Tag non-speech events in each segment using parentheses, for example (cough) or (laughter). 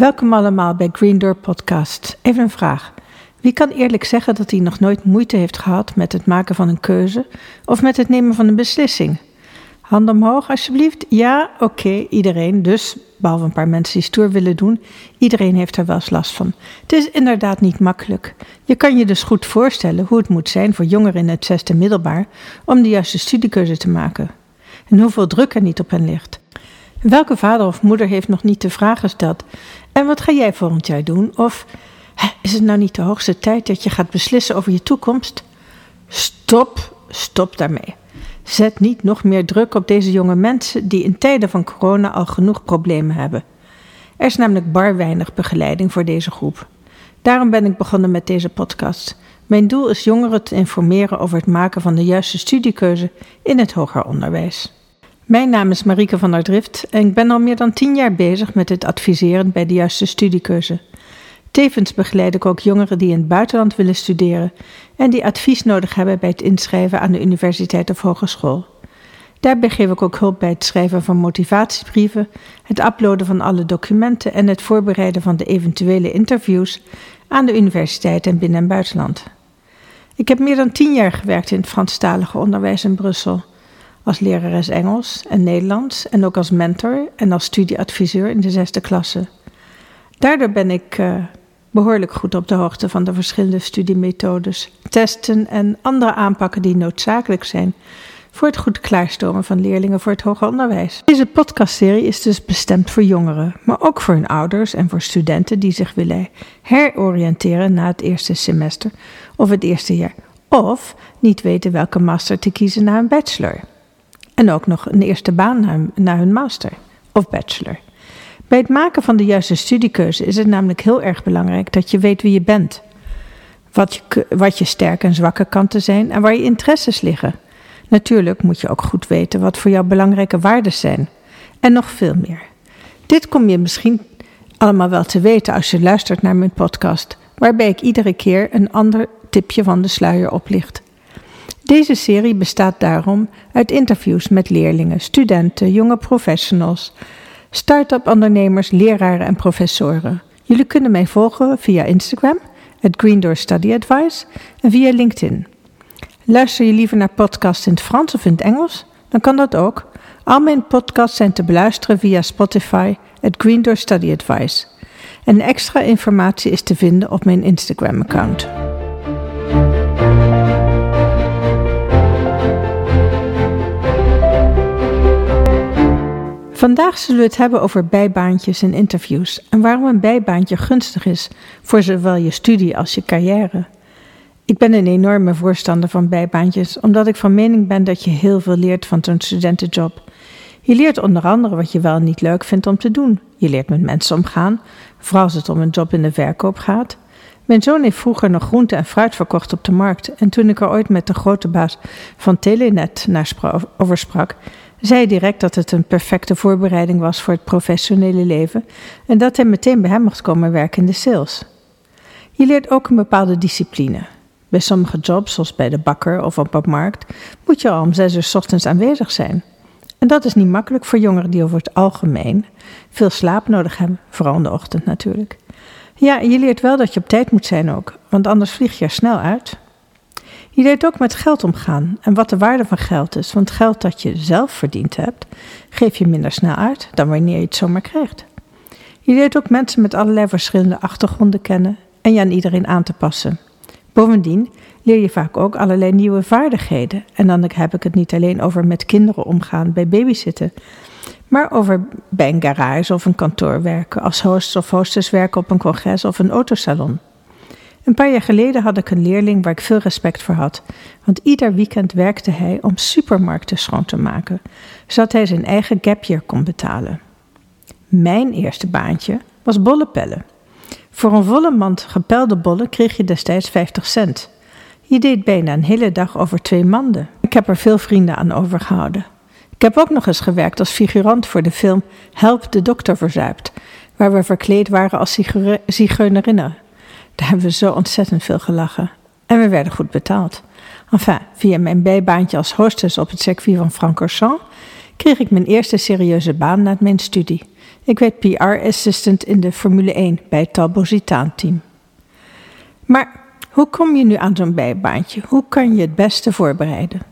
Welkom allemaal bij Green Door Podcast. Even een vraag. Wie kan eerlijk zeggen dat hij nog nooit moeite heeft gehad met het maken van een keuze of met het nemen van een beslissing? Hand omhoog, alsjeblieft. Ja, oké, iedereen. Dus, behalve een paar mensen die stoer willen doen, iedereen heeft er wel eens last van. Het is inderdaad niet makkelijk. Je kan je dus goed voorstellen hoe het moet zijn voor jongeren in het zesde middelbaar om de juiste studiekeuze te maken. En hoeveel druk er niet op hen ligt. Welke vader of moeder heeft nog niet de vraag gesteld: En wat ga jij volgend jaar doen? Of is het nou niet de hoogste tijd dat je gaat beslissen over je toekomst? Stop, stop daarmee. Zet niet nog meer druk op deze jonge mensen die in tijden van corona al genoeg problemen hebben. Er is namelijk bar weinig begeleiding voor deze groep. Daarom ben ik begonnen met deze podcast. Mijn doel is jongeren te informeren over het maken van de juiste studiekeuze in het hoger onderwijs. Mijn naam is Marieke van der Drift en ik ben al meer dan tien jaar bezig met het adviseren bij de juiste studiekeuze. Tevens begeleid ik ook jongeren die in het buitenland willen studeren en die advies nodig hebben bij het inschrijven aan de universiteit of hogeschool. Daarbij geef ik ook hulp bij het schrijven van motivatiebrieven, het uploaden van alle documenten en het voorbereiden van de eventuele interviews aan de universiteit en binnen- en buitenland. Ik heb meer dan tien jaar gewerkt in het Franstalige onderwijs in Brussel. Als lerares Engels en Nederlands en ook als mentor en als studieadviseur in de zesde klasse. Daardoor ben ik uh, behoorlijk goed op de hoogte van de verschillende studiemethodes, testen en andere aanpakken die noodzakelijk zijn voor het goed klaarstomen van leerlingen voor het hoger onderwijs. Deze podcastserie is dus bestemd voor jongeren, maar ook voor hun ouders en voor studenten die zich willen heroriënteren na het eerste semester of het eerste jaar, of niet weten welke master te kiezen na een bachelor. En ook nog een eerste baan na hun master of bachelor. Bij het maken van de juiste studiekeuze is het namelijk heel erg belangrijk dat je weet wie je bent. Wat je, wat je sterke en zwakke kanten zijn en waar je interesses liggen. Natuurlijk moet je ook goed weten wat voor jou belangrijke waarden zijn. En nog veel meer. Dit kom je misschien allemaal wel te weten als je luistert naar mijn podcast, waarbij ik iedere keer een ander tipje van de sluier oplicht. Deze serie bestaat daarom uit interviews met leerlingen, studenten, jonge professionals, start-up ondernemers, leraren en professoren. Jullie kunnen mij volgen via Instagram, het Green Door Study Advice, en via LinkedIn. Luister je liever naar podcasts in het Frans of in het Engels? Dan kan dat ook. Al mijn podcasts zijn te beluisteren via Spotify, het Green Door Study Advice. En extra informatie is te vinden op mijn Instagram-account. Vandaag zullen we het hebben over bijbaantjes en interviews en waarom een bijbaantje gunstig is voor zowel je studie als je carrière. Ik ben een enorme voorstander van bijbaantjes, omdat ik van mening ben dat je heel veel leert van zo'n studentenjob. Je leert onder andere wat je wel niet leuk vindt om te doen. Je leert met mensen omgaan, vooral als het om een job in de verkoop gaat. Mijn zoon heeft vroeger nog groente en fruit verkocht op de markt. En toen ik er ooit met de grote baas van Telenet naar over sprak, zei direct dat het een perfecte voorbereiding was voor het professionele leven en dat hij meteen bij hem mocht komen werken in de sales. Je leert ook een bepaalde discipline. Bij sommige jobs, zoals bij de bakker of op een markt, moet je al om zes uur s ochtends aanwezig zijn. En dat is niet makkelijk voor jongeren die over het algemeen veel slaap nodig hebben, vooral in de ochtend natuurlijk. Ja, je leert wel dat je op tijd moet zijn ook, want anders vlieg je er snel uit. Je leert ook met geld omgaan en wat de waarde van geld is, want geld dat je zelf verdiend hebt, geef je minder snel uit dan wanneer je het zomaar krijgt. Je leert ook mensen met allerlei verschillende achtergronden kennen en je aan iedereen aan te passen. Bovendien leer je vaak ook allerlei nieuwe vaardigheden. En dan heb ik het niet alleen over met kinderen omgaan bij babysitten, maar over bij een garage of een kantoor werken, als host of hostess werken op een congres of een autosalon. Een paar jaar geleden had ik een leerling waar ik veel respect voor had, want ieder weekend werkte hij om supermarkten schoon te maken, zodat hij zijn eigen gapyear kon betalen. Mijn eerste baantje was bollenpellen. Voor een volle mand gepelde bollen kreeg je destijds 50 cent. Je deed bijna een hele dag over twee manden. Ik heb er veel vrienden aan overgehouden. Ik heb ook nog eens gewerkt als figurant voor de film Help de dokter verzuipt, waar we verkleed waren als zigeunerinnen. Daar hebben we zo ontzettend veel gelachen. En we werden goed betaald. Enfin, via mijn bijbaantje als hostess op het circuit van Francorchamps kreeg ik mijn eerste serieuze baan na mijn studie. Ik werd PR-assistant in de Formule 1 bij het Talbot-Team. Maar hoe kom je nu aan zo'n bijbaantje? Hoe kan je het beste voorbereiden?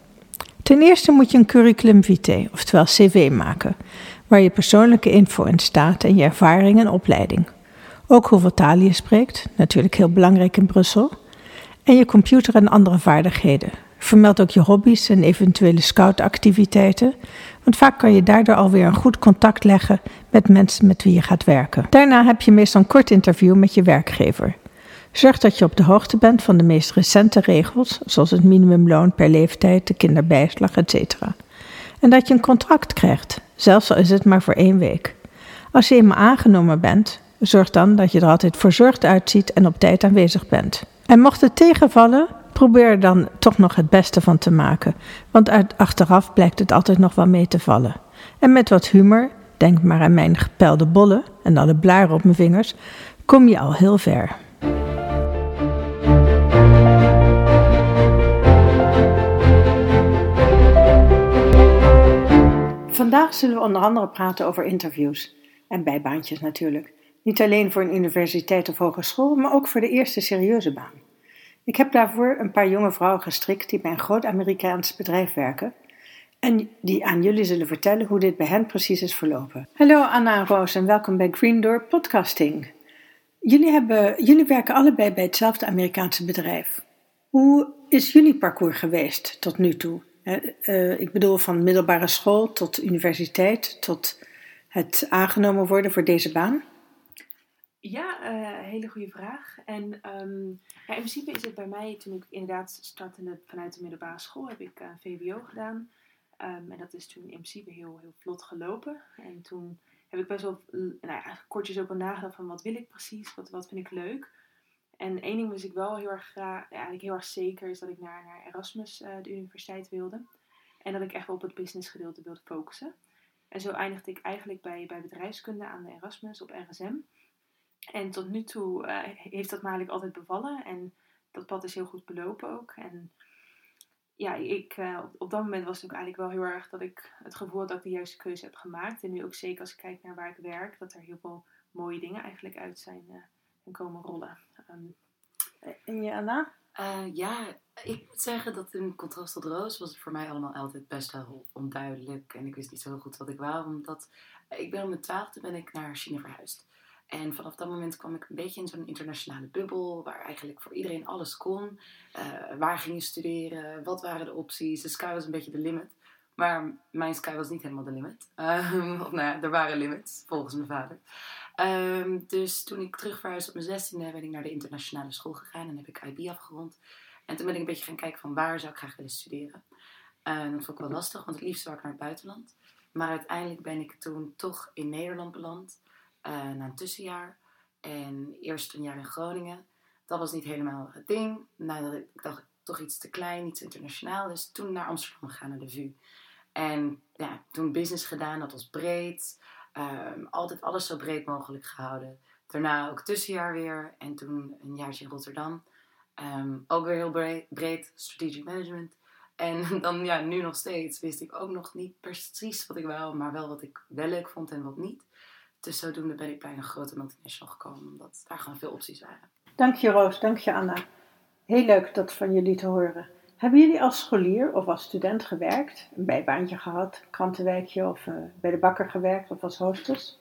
Ten eerste moet je een curriculum vitae, oftewel cv, maken, waar je persoonlijke info in staat en je ervaring en opleiding. Ook hoeveel talen je spreekt, natuurlijk heel belangrijk in Brussel. En je computer en andere vaardigheden. Vermeld ook je hobby's en eventuele scoutactiviteiten, want vaak kan je daardoor alweer een goed contact leggen met mensen met wie je gaat werken. Daarna heb je meestal een kort interview met je werkgever. Zorg dat je op de hoogte bent van de meest recente regels, zoals het minimumloon per leeftijd, de kinderbijslag, etc. En dat je een contract krijgt, zelfs al is het maar voor één week. Als je eenmaal aangenomen bent, zorg dan dat je er altijd verzorgd uitziet en op tijd aanwezig bent. En mocht het tegenvallen, probeer er dan toch nog het beste van te maken, want achteraf blijkt het altijd nog wel mee te vallen. En met wat humor, denk maar aan mijn gepelde bollen en alle blaren op mijn vingers, kom je al heel ver. Vandaag zullen we onder andere praten over interviews en bijbaantjes natuurlijk. Niet alleen voor een universiteit of hogeschool, maar ook voor de eerste serieuze baan. Ik heb daarvoor een paar jonge vrouwen gestrikt die bij een groot Amerikaans bedrijf werken en die aan jullie zullen vertellen hoe dit bij hen precies is verlopen. Hallo Anna en Roos en welkom bij Green Door Podcasting. Jullie, hebben, jullie werken allebei bij hetzelfde Amerikaanse bedrijf. Hoe is jullie parcours geweest tot nu toe? Uh, ik bedoel van middelbare school tot universiteit tot het aangenomen worden voor deze baan? Ja, uh, hele goede vraag. En um, ja, in principe is het bij mij, toen ik inderdaad startte vanuit de middelbare school, heb ik uh, VWO gedaan. Um, en dat is toen in principe heel, heel vlot gelopen. En toen heb ik best wel nou ja, kortjes ook al nagedacht van wat wil ik precies, wat, wat vind ik leuk. En één ding was ik wel heel erg graag, ja, eigenlijk heel erg zeker, is dat ik naar, naar Erasmus, de universiteit, wilde. En dat ik echt wel op het business gedeelte wilde focussen. En zo eindigde ik eigenlijk bij, bij bedrijfskunde aan de Erasmus op RSM. En tot nu toe uh, heeft dat me eigenlijk altijd bevallen. En dat pad is heel goed belopen ook. En ja, ik, uh, op, op, dat moment was het ook eigenlijk wel heel erg dat ik het gevoel had dat ik de juiste keuze heb gemaakt. En nu ook zeker als ik kijk naar waar ik werk, dat er heel veel mooie dingen eigenlijk uit zijn uh, en komen rollen. Um, en je Anna? ja, ik moet zeggen dat in contrast tot Roos was het voor mij allemaal altijd best wel onduidelijk. En ik wist niet zo goed wat ik wou, omdat ik ben om mijn twaalfde ben ik naar China verhuisd. En vanaf dat moment kwam ik een beetje in zo'n internationale bubbel, waar eigenlijk voor iedereen alles kon. Uh, waar ging je studeren? Wat waren de opties? De sky was een beetje de limit. Maar mijn sky was niet helemaal de limit. Um, of nou er waren limits, volgens mijn vader. Um, dus toen ik terug verhuisde op mijn zestiende, ben ik naar de internationale school gegaan en heb ik IB afgerond. En toen ben ik een beetje gaan kijken van waar zou ik graag willen studeren. Uh, dat vond ik wel lastig, want het liefst zou ik naar het buitenland. Maar uiteindelijk ben ik toen toch in Nederland beland. Uh, na een tussenjaar. En eerst een jaar in Groningen. Dat was niet helemaal het ding. Nadat ik, dacht toch iets te klein, iets internationaal. Dus toen naar Amsterdam gegaan, naar de VU. En ja, toen business gedaan, dat was breed. Um, altijd alles zo breed mogelijk gehouden. Daarna ook tussenjaar weer. En toen een jaartje in Rotterdam. Um, ook weer heel breed, breed, strategic management. En (laughs) dan ja, nu nog steeds wist ik ook nog niet precies wat ik wou, maar wel wat ik wel leuk vond en wat niet. Dus zodoende ben ik bij een grote multinational gekomen, omdat daar gewoon veel opties waren. Dank je Roos, dank je Anna. Heel leuk dat van jullie te horen. Hebben jullie als scholier of als student gewerkt? Een bijbaantje gehad, krantenwijkje of uh, bij de bakker gewerkt of als hostess?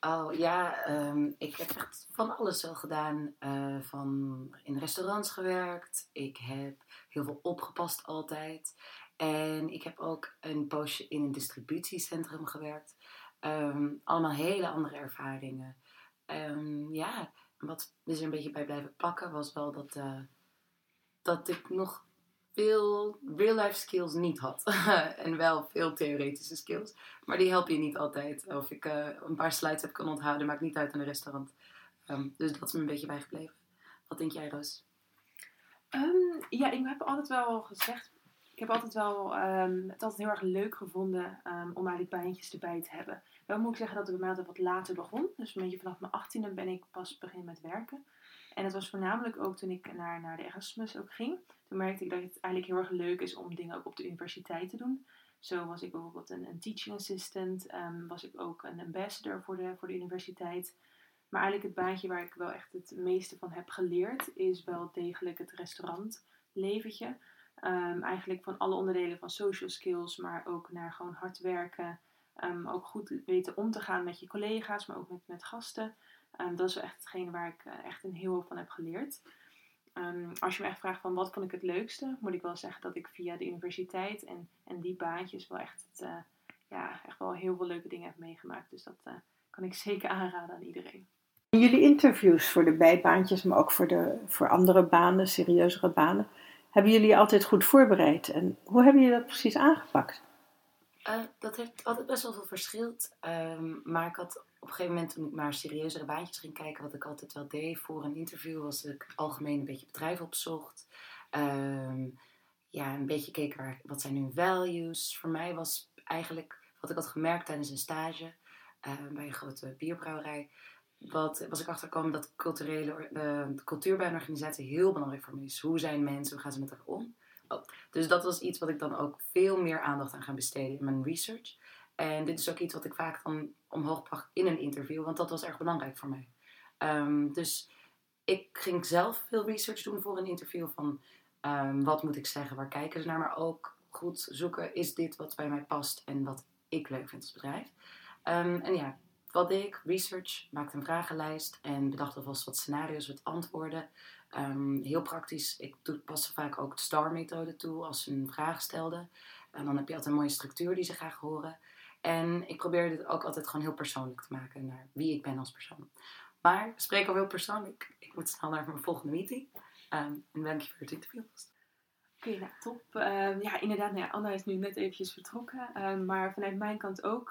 Oh ja, um, ik heb echt van alles wel gedaan. Uh, van in restaurants gewerkt. Ik heb heel veel opgepast altijd. En ik heb ook een poosje in een distributiecentrum gewerkt. Um, allemaal hele andere ervaringen. Um, ja, wat een beetje bij blijven plakken was wel dat, uh, dat ik nog veel real-life skills niet had. (laughs) en wel veel theoretische skills. Maar die helpen je niet altijd. Of ik uh, een paar slides heb kunnen onthouden, maakt niet uit in een restaurant. Um, dus dat is me een beetje bijgebleven. Wat denk jij, Roos? Ja, ik heb altijd wel gezegd. Ik heb altijd wel het altijd heel erg leuk gevonden om eigenlijk baantjes erbij te hebben. Wel moet ik zeggen dat het bij mij wat later begon. Dus een beetje vanaf mijn achttiende ben ik pas beginnen met werken. En het was voornamelijk ook toen ik naar, naar de Erasmus ook ging. Toen merkte ik dat het eigenlijk heel erg leuk is om dingen ook op de universiteit te doen. Zo was ik bijvoorbeeld een, een teaching assistant, ehm, was ik ook een ambassador voor de, voor de universiteit. Maar eigenlijk het baantje waar ik wel echt het meeste van heb geleerd, is wel degelijk het restaurantleventje. Um, eigenlijk van alle onderdelen van social skills, maar ook naar gewoon hard werken. Um, ook goed weten om te gaan met je collega's, maar ook met, met gasten. Um, dat is echt hetgene waar ik uh, echt een heel hoop van heb geleerd. als je me echt vraagt van wat vond ik het leukste, moet ik wel zeggen dat ik via de universiteit en, en die baantjes wel echt, het, uh, ja, echt wel heel veel leuke dingen heb meegemaakt. Dus dat uh, kan ik (laughs) zeker aanraden aan iedereen. Jullie interviews voor de bijbaantjes, maar ook voor, de, voor andere banen, serieuzere banen, hebben jullie altijd goed voorbereid? En hoe hebben jullie dat precies aangepakt? Uh, dat heeft altijd best wel veel verschild. Um, maar ik had op een gegeven moment, toen ik maar serieuzere baantjes ging kijken, wat ik altijd wel deed voor een interview, was dat ik algemeen een beetje bedrijf opzocht. Um, ja, een beetje keek waar, wat zijn hun values. Voor mij was eigenlijk, wat ik had gemerkt tijdens een stage uh, bij een grote bierbrouwerij, wat, was ik achtergekomen dat culturele, uh, de cultuur bij een organisatie heel belangrijk voor me is. Hoe zijn mensen, hoe gaan ze met elkaar om? Dus dat was iets wat ik dan ook veel meer aandacht aan ga besteden in mijn research. En dit is ook iets wat ik vaak dan omhoog bracht in een interview, want dat was erg belangrijk voor mij. Um, dus ik ging zelf veel research doen voor een interview van um, wat moet ik zeggen, waar kijken ze naar, maar ook goed zoeken, is dit wat bij mij past en wat ik leuk vind als bedrijf. Um, en ja, wat ik? Research, maakte een vragenlijst en bedacht alvast wat scenario's, wat antwoorden. Um, heel praktisch, ik paste vaak ook de STAR-methode toe als ze een vraag stelden. En dan heb je altijd een mooie structuur die ze graag horen. En ik probeerde het ook altijd gewoon heel persoonlijk te maken naar wie ik ben als persoon. Maar we spreken al heel persoonlijk. Ik moet snel naar mijn volgende meeting. Um, en dank je voor het interview. Oké, nou top. Um, ja, inderdaad, nou ja, Anna is nu net eventjes vertrokken. Maar vanuit mijn kant ook.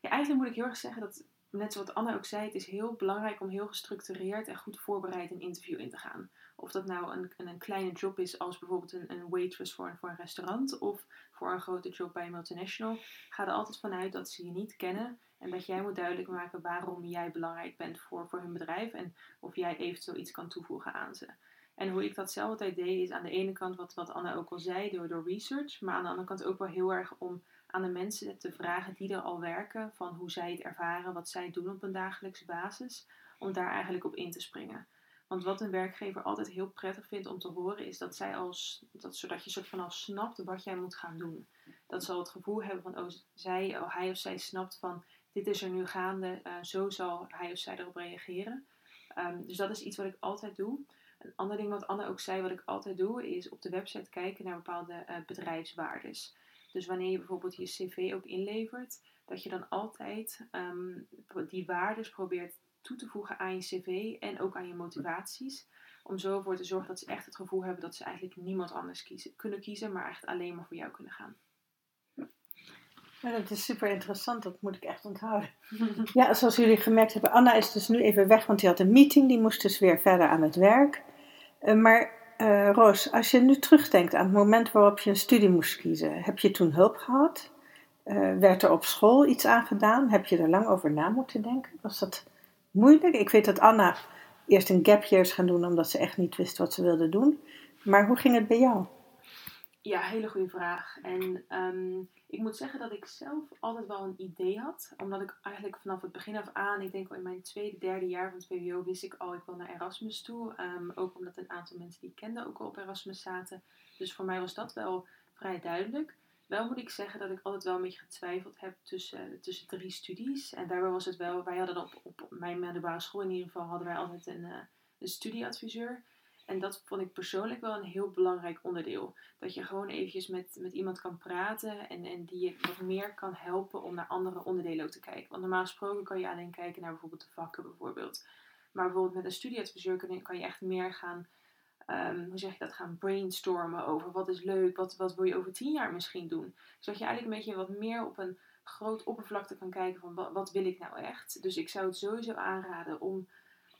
ja, eigenlijk moet ik heel erg zeggen dat net zoals Anna ook zei, het is heel belangrijk om heel gestructureerd en goed voorbereid een interview in te gaan. Of dat nou een, een kleine job is als bijvoorbeeld een, een waitress voor, voor een restaurant of voor een grote job bij een multinational. Ga er altijd vanuit dat ze je niet kennen en dat jij moet duidelijk maken waarom jij belangrijk bent voor, voor hun bedrijf en of jij eventueel iets kan toevoegen aan ze. En hoe ik dat zelf altijd deed, is aan de ene kant wat, wat Anna ook al zei, door, door research, maar aan de andere kant ook wel heel erg om aan de mensen te vragen die er al werken, van hoe zij het ervaren, wat zij doen op een dagelijkse basis, om daar eigenlijk op in te springen. Want wat een werkgever altijd heel prettig vindt om te horen, is dat zij als, dat, zodat je soort van al snapt wat jij moet gaan doen. Dat zal het gevoel hebben van, oh, zij, oh, hij of zij snapt van, dit is er nu gaande, uh, zo zal hij of zij erop reageren. Um, dus dat is iets wat ik altijd doe. Een ander ding wat Anne ook zei, wat ik altijd doe, is op de website kijken naar bepaalde uh, bedrijfswaardes. Dus wanneer je bijvoorbeeld je cv ook inlevert, dat je dan altijd um, die waardes probeert toe te voegen aan je cv en ook aan je motivaties. Om zo ervoor te zorgen dat ze echt het gevoel hebben dat ze eigenlijk niemand anders kiezen, kunnen kiezen, maar echt alleen maar voor jou kunnen gaan. Ja, dat is super interessant, dat moet ik echt onthouden. (laughs) ja, zoals jullie gemerkt hebben, Anna is dus nu even weg, want die had een meeting, die moest dus weer verder aan het werk. Uh, maar uh, Roos, als je nu terugdenkt aan het moment waarop je een studie moest kiezen, heb je toen hulp gehad? Uh, werd er op school iets aan gedaan? Heb je er lang over na moeten denken? Was dat moeilijk? Ik weet dat Anna eerst een gap year is gaan doen omdat ze echt niet wist wat ze wilde doen. Maar hoe ging het bij jou? Ja, hele goede vraag. En um, ik moet zeggen dat ik zelf altijd wel een idee had. Omdat ik eigenlijk vanaf het begin af aan, ik denk al in mijn tweede, derde jaar van het VWO, wist ik al, ik wil naar Erasmus toe. Um, ook omdat een aantal mensen die ik kende ook al op Erasmus zaten. Dus voor mij was dat wel vrij duidelijk. Wel moet ik zeggen dat ik altijd wel een beetje getwijfeld heb tussen, tussen drie studies. En daarbij was het wel, wij hadden op, op mijn middelbare school in ieder geval, hadden wij altijd een, uh, een studieadviseur. En dat vond ik persoonlijk wel een heel belangrijk onderdeel. Dat je gewoon eventjes met, met iemand kan praten en, en die je wat meer kan helpen om naar andere onderdelen ook te kijken. Want normaal gesproken kan je alleen kijken naar bijvoorbeeld de vakken bijvoorbeeld. Maar bijvoorbeeld met een studieadviseur kan je, echt meer gaan, um, hoe zeg je dat, gaan brainstormen over wat is leuk, wat, wat wil je over tien jaar misschien doen. Zodat je eigenlijk een beetje wat meer op een groot oppervlakte kan kijken van wat, wat wil ik nou echt. Dus ik zou het sowieso aanraden om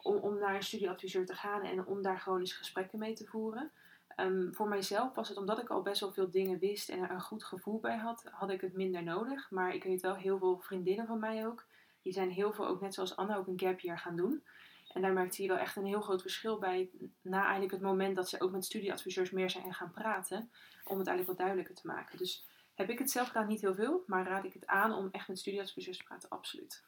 om, naar een studieadviseur te gaan en om daar gewoon eens gesprekken mee te voeren. Um, voor mijzelf was het omdat ik al best wel veel dingen wist en er een goed gevoel bij had, had ik het minder nodig. Maar ik weet wel heel veel vriendinnen van mij ook. Die zijn heel veel, ook net zoals Anna, ook een gap year gaan doen. En daar merkte je wel echt een heel groot verschil bij. Na eigenlijk het moment dat ze ook met studieadviseurs meer zijn gaan praten. Om het eigenlijk wat duidelijker te maken. Dus heb ik het zelf gedaan, niet heel veel. Maar raad ik het aan om echt met studieadviseurs te praten? Absoluut.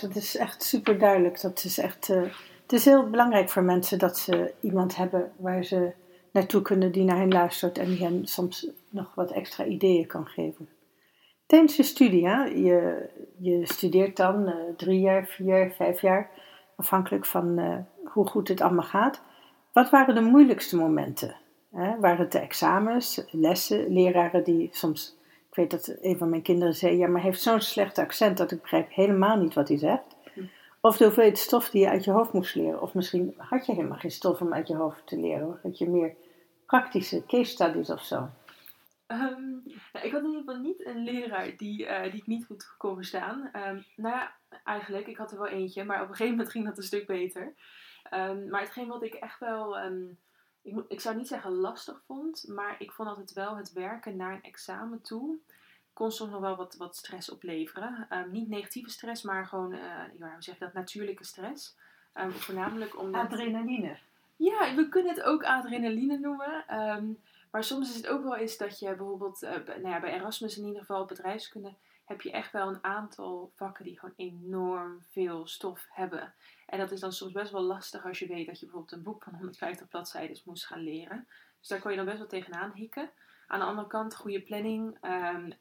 Dat is echt super duidelijk. Dat is echt, uh, het is heel belangrijk voor mensen dat ze iemand hebben waar ze naartoe kunnen die naar hen luistert en die hen soms nog wat extra ideeën kan geven. Tijdens je studie, hè? Je, je studeert dan uh, drie jaar, vier jaar, vijf jaar, afhankelijk van uh, hoe goed het allemaal gaat. Wat waren de moeilijkste momenten? Hè? Waren het de examens, lessen, leraren die soms, ik weet dat een van mijn kinderen zei, ja, maar hij heeft zo'n slecht accent dat ik begrijp helemaal niet wat hij zegt. Hm. Of de hoeveelheid stof die je uit je hoofd moest leren. Of misschien had je helemaal geen stof om uit je hoofd te leren. Hoor. Had je meer praktische case studies of zo. Um, nou, ik had in ieder geval niet een leraar die, uh, die ik niet goed kon verstaan. Um, nou ja, eigenlijk, ik had er wel eentje, maar op een gegeven moment ging dat een stuk beter. Um, maar hetgeen wat ik echt wel, ik, ik zou niet zeggen lastig vond, maar ik vond altijd wel het werken naar een examen toe kon soms nog wel wat, wat stress opleveren. niet negatieve stress, maar gewoon, uh, ja, hoe zeg je dat, natuurlijke stress. voornamelijk omdat... Adrenaline. Ja, we kunnen het ook adrenaline noemen. Maar soms is het ook wel eens dat je bijvoorbeeld, uh, nou ja, bij Erasmus in ieder geval, bedrijfskunde, heb je echt wel een aantal vakken die gewoon enorm veel stof hebben. En dat is dan soms best wel lastig als je weet dat je bijvoorbeeld een boek van 150 bladzijden moest gaan leren. Dus daar kon je dan best wel tegenaan hikken. Aan de andere kant, goede planning um,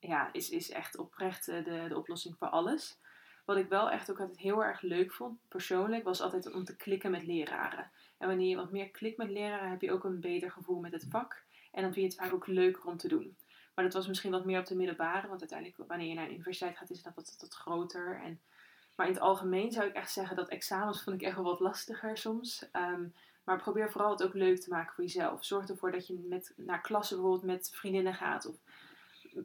ja, is, is echt oprecht de, de oplossing voor alles. Wat ik wel echt ook altijd heel erg leuk vond, persoonlijk, was altijd om te klikken met leraren. En wanneer je wat meer klikt met leraren, heb je ook een beter gevoel met het vak. En dan vind je het vaak ook leuker om te doen. Maar dat was misschien wat meer op de middelbare, want uiteindelijk wanneer je naar een universiteit gaat, is dat wat, groter. En, maar in het algemeen zou ik echt zeggen dat examens vond ik echt wel wat lastiger soms. Um, maar probeer vooral het ook leuk te maken voor jezelf. Zorg ervoor dat je met, naar klassen bijvoorbeeld met vriendinnen gaat. Of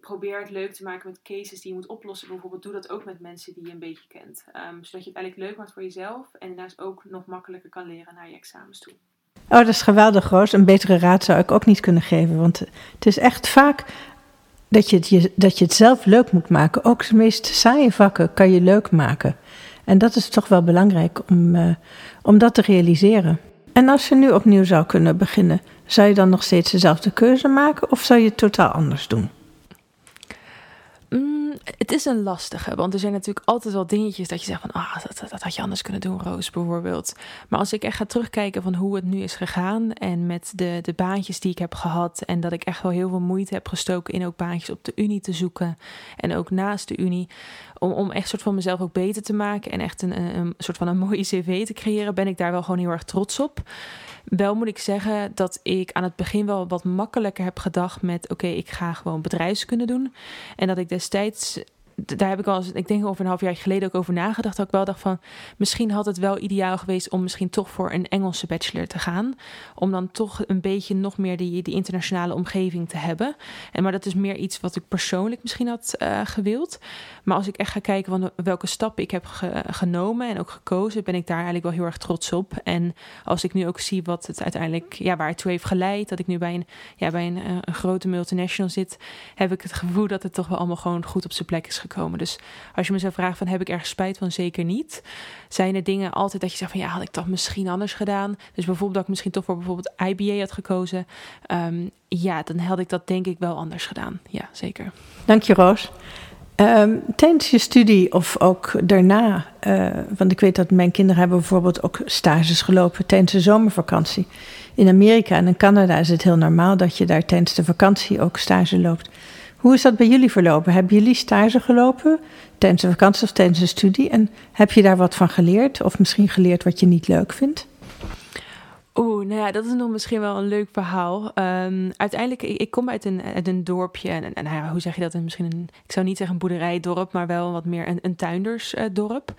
probeer het leuk te maken met cases die je moet oplossen. Bijvoorbeeld doe dat ook met mensen die je een beetje kent. Um, zodat je het eigenlijk leuk maakt voor jezelf. En daarnaast ook nog makkelijker kan leren naar je examens toe. Oh, dat is geweldig, Roos. Een betere raad zou ik ook niet kunnen geven. Want het is echt vaak dat je het, je, dat je het zelf leuk moet maken. Ook de meest saaie vakken kan je leuk maken. En dat is toch wel belangrijk om, uh, om dat te realiseren. En als je nu opnieuw zou kunnen beginnen, zou je dan nog steeds dezelfde keuze maken of zou je het totaal anders doen? Het is een lastige, want er zijn natuurlijk altijd wel dingetjes dat je zegt van, ah, dat, had je anders kunnen doen, Roos bijvoorbeeld. Maar als ik echt ga terugkijken van hoe het nu is gegaan en met de, de baantjes die ik heb gehad en dat ik echt wel heel veel moeite heb gestoken in ook baantjes op de Unie te zoeken en ook naast de Unie, om, om echt soort van mezelf ook beter te maken en echt een, een, een soort van een mooie cv te creëren, ben ik daar wel gewoon heel erg trots op. Wel moet ik zeggen dat ik aan het begin wel wat makkelijker heb gedacht met: oké, ik ga gewoon bedrijfskunde doen. En dat ik destijds daar heb ik al, ik denk over een half jaar geleden ook over nagedacht. Dat ik wel dacht van, misschien had het wel ideaal geweest om misschien toch voor een Engelse bachelor te gaan. Om dan toch een beetje nog meer die, internationale omgeving te hebben. En, maar dat is meer iets wat ik persoonlijk misschien had uh, gewild. Maar als ik echt ga kijken welke stappen ik heb genomen en ook gekozen, ben ik daar eigenlijk wel heel erg trots op. En als ik nu ook zie wat het uiteindelijk, ja, waar het toe heeft geleid, dat ik nu bij een, ja, bij een, eh, een grote multinational zit, heb ik het gevoel dat het toch wel allemaal gewoon goed op zijn plek is gekomen. Dus als je me zou vragen van heb ik ergens spijt van, zeker niet. Zijn er dingen altijd dat je zegt van ja, had ik dat misschien anders gedaan? Dus bijvoorbeeld dat ik misschien toch voor bijvoorbeeld IBA had gekozen. Um, ja, dan had ik dat denk ik wel anders gedaan. Ja, zeker. Dank je Roos. Um, tijdens je studie of ook daarna, uh, want ik weet dat mijn kinderen hebben bijvoorbeeld ook stages gelopen tijdens de zomervakantie. In Amerika en in Canada is het heel normaal dat je daar tijdens de vakantie ook stage loopt. Hoe is dat bij jullie verlopen? Hebben jullie stage gelopen tijdens de vakantie of tijdens de studie? En heb je daar wat van geleerd? Of misschien geleerd wat je niet leuk vindt? Oeh, nou ja, dat is nog misschien wel een leuk verhaal. Um, uiteindelijk, ik, kom uit een, uit een dorpje. En, nou hoe zeg je dat? Misschien een, ik zou niet zeggen een boerderijdorp, maar wel wat meer een, een tuindersdorp.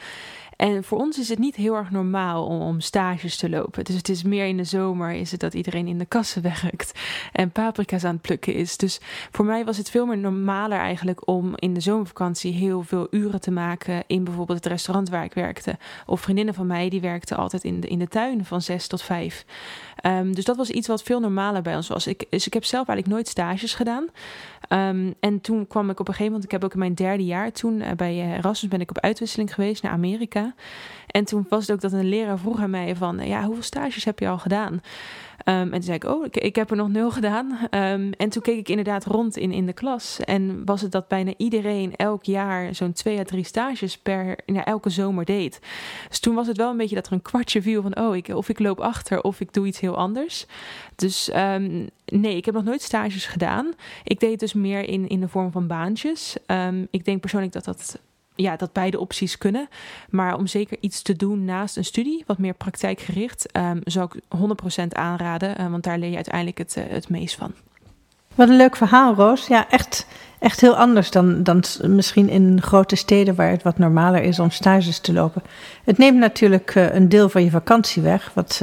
En voor ons is het niet heel erg normaal om, om, stages te lopen. Dus het is meer in de zomer is het dat iedereen in de kassen (laughs) werkt en paprika's aan het plukken is. Dus voor mij was het veel meer normaler eigenlijk om in de zomervakantie heel veel uren te maken in bijvoorbeeld het restaurant waar ik werkte. Of vriendinnen van mij die werkten altijd in de, in de tuin van zes tot vijf. Um, dus dat was iets wat veel normaler bij ons was. Ik, dus ik heb zelf eigenlijk nooit stages gedaan. Um, en toen kwam ik op een gegeven moment, ik heb ook in mijn derde jaar toen uh, bij Erasmus ben ik op uitwisseling geweest naar Amerika. En toen was het ook dat een leraar vroeg aan mij van, ja, hoeveel stages heb je al gedaan? Ehm, en toen zei ik, oh, ik, ik, heb er nog nul gedaan. Ehm, en toen keek ik inderdaad rond in, in de klas. En was het dat bijna iedereen elk jaar zo'n twee à drie stages per ja, elke zomer deed. Dus toen was het wel een beetje dat er een kwartje viel van, oh, ik, of ik loop achter of ik doe iets heel anders. Dus nee, ik heb nog nooit stages gedaan. Ik deed dus meer in, in de vorm van baantjes. ik denk persoonlijk dat dat ja, dat beide opties kunnen. Maar om zeker iets te doen naast een studie, wat meer praktijkgericht, um, zou ik 100% aanraden. Uh, want daar leer je uiteindelijk het, uh, het meest van. Wat een leuk verhaal, Roos. Ja, echt, echt heel anders dan, dan misschien in grote steden waar het wat normaler is om stages te lopen. Het neemt natuurlijk uh, een deel van je vakantie weg, wat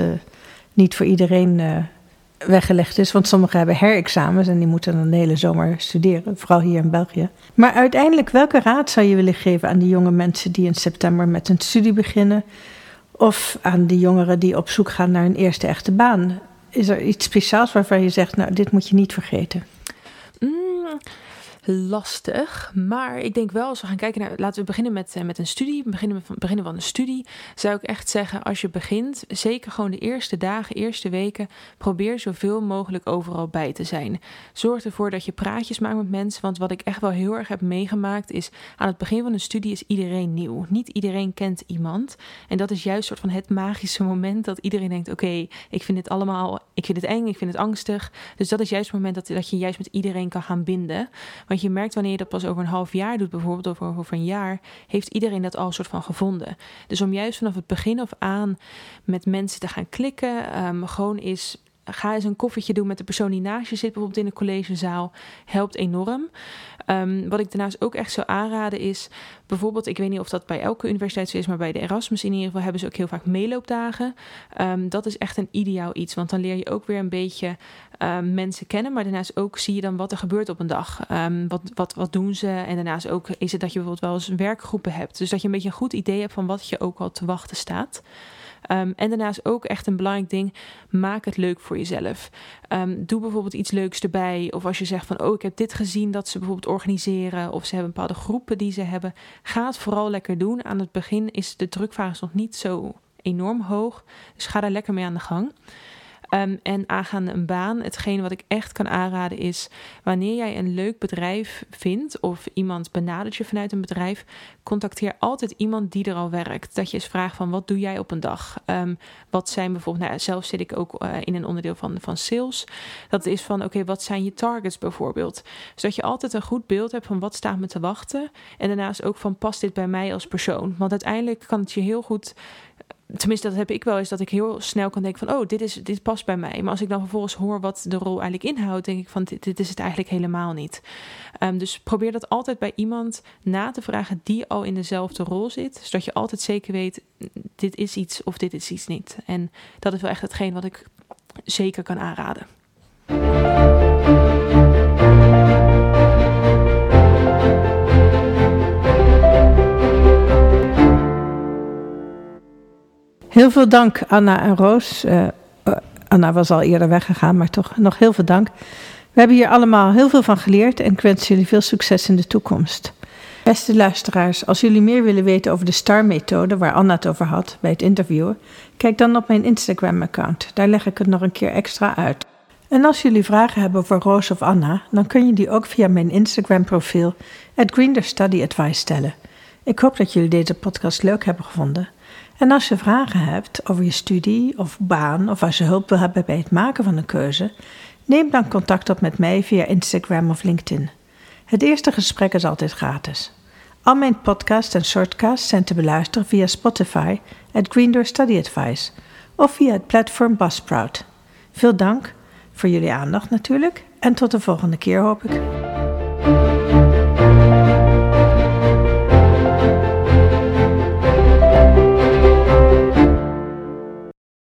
niet voor iedereen weggelegd is. Want sommigen hebben herexamens en die moeten dan de hele zomer studeren, vooral hier in België. Maar uiteindelijk, welke raad zou je willen geven aan die jonge mensen die in september met een studie beginnen? Of aan de jongeren die op zoek gaan naar een eerste echte baan? Is er iets speciaals waarvan je zegt, nou, dit moet je niet vergeten? Mm, lastig. Maar ik denk wel, als we gaan kijken naar. Laten we beginnen met, uh, met een studie. Beginnen beginnen van een studie. Zou ik echt zeggen, als je begint, zeker gewoon de eerste dagen, eerste weken, probeer zoveel mogelijk overal bij te zijn. Zorg ervoor dat je praatjes maakt met mensen. Want wat ik echt wel heel erg heb meegemaakt, is aan het begin van een studie is iedereen nieuw. Niet iedereen kent iemand. En dat is juist soort van het magische moment dat iedereen denkt: oké, ik vind dit allemaal, ik vind het eng, ik vind het angstig. Dus dat is juist het moment dat, dat je juist met iedereen kan gaan binden. Want je merkt wanneer je dat pas over een half jaar doet, bijvoorbeeld of over een jaar, heeft iedereen dat al soort van gevonden. Dus om juist vanaf het begin af aan met mensen te gaan klikken, um, gewoon is ga eens een koffietje doen met de persoon die naast je zit, bijvoorbeeld in een collegezaal, helpt enorm. Um, wat ik daarnaast ook echt zou aanraden is, bijvoorbeeld, ik weet niet of dat bij elke universiteit zo is, maar bij de Erasmus in ieder geval hebben ze ook heel vaak meeloopdagen. Um, dat is echt een ideaal iets, want dan leer je ook weer een beetje um, mensen kennen, maar daarnaast ook zie je dan wat er gebeurt op een dag. wat, wat, wat doen ze? En daarnaast ook is het dat je bijvoorbeeld wel eens werkgroepen hebt. Dus dat je een beetje een goed idee hebt van wat je ook al te wachten staat. Um, en daarnaast ook echt een belangrijk ding: maak het leuk voor jezelf. Um, doe bijvoorbeeld iets leuks erbij. Of als je zegt van oh, ik heb dit gezien dat ze bijvoorbeeld organiseren. Of ze hebben bepaalde groepen die ze hebben. Ga het vooral lekker doen. Aan het begin is de drukfase nog niet zo enorm hoog. Dus ga daar lekker mee aan de gang. Um, en aangaande een baan, hetgeen wat ik echt kan aanraden is, wanneer jij een leuk bedrijf vindt of iemand benadert je vanuit een bedrijf, contacteer altijd iemand die er al werkt. Dat je eens vraagt van wat doe jij op een dag? Um, wat zijn bijvoorbeeld, nou, zelf zit ik ook uh, in een onderdeel van, van sales. Dat is van oké, wat zijn je targets bijvoorbeeld? Zodat je altijd een goed beeld hebt van wat staat me te wachten. En daarnaast ook van past dit bij mij als persoon? Want uiteindelijk kan het je heel goed tenminste, dat heb ik wel eens, dat ik heel snel kan denken van, oh, dit, is, dit past bij mij. Maar als ik dan vervolgens hoor wat de rol eigenlijk inhoudt, denk ik van, dit, dit is het eigenlijk helemaal niet. Um, dus probeer dat altijd bij iemand na te vragen die al in dezelfde rol zit, zodat je altijd zeker weet, dit is iets of dit is iets niet. En dat is wel echt hetgeen wat ik zeker kan aanraden. Heel veel dank, Anna en Roos. Uh, Anna was al eerder weggegaan, maar toch nog heel veel dank. We hebben hier allemaal heel veel van geleerd en ik wens jullie veel succes in de toekomst. Beste luisteraars, als jullie meer willen weten over de STAR-methode waar Anna het over had bij het interviewen, kijk dan op mijn Instagram-account. Daar leg ik het nog een keer extra uit. En als jullie vragen hebben voor Roos of Anna, dan kun je die ook via mijn Instagram-profiel, at Study Advice stellen. Ik hoop dat jullie deze podcast leuk hebben gevonden. En als je vragen hebt over je studie of baan of als je hulp wil hebben bij het maken van een keuze, neem dan contact op met mij via Instagram of LinkedIn. Het eerste gesprek is altijd gratis. Al mijn podcasts en shortcasts zijn te beluisteren via Spotify, at Green Door Study Advice of via het platform Buzzsprout. Veel dank voor jullie aandacht natuurlijk en tot de volgende keer hoop ik.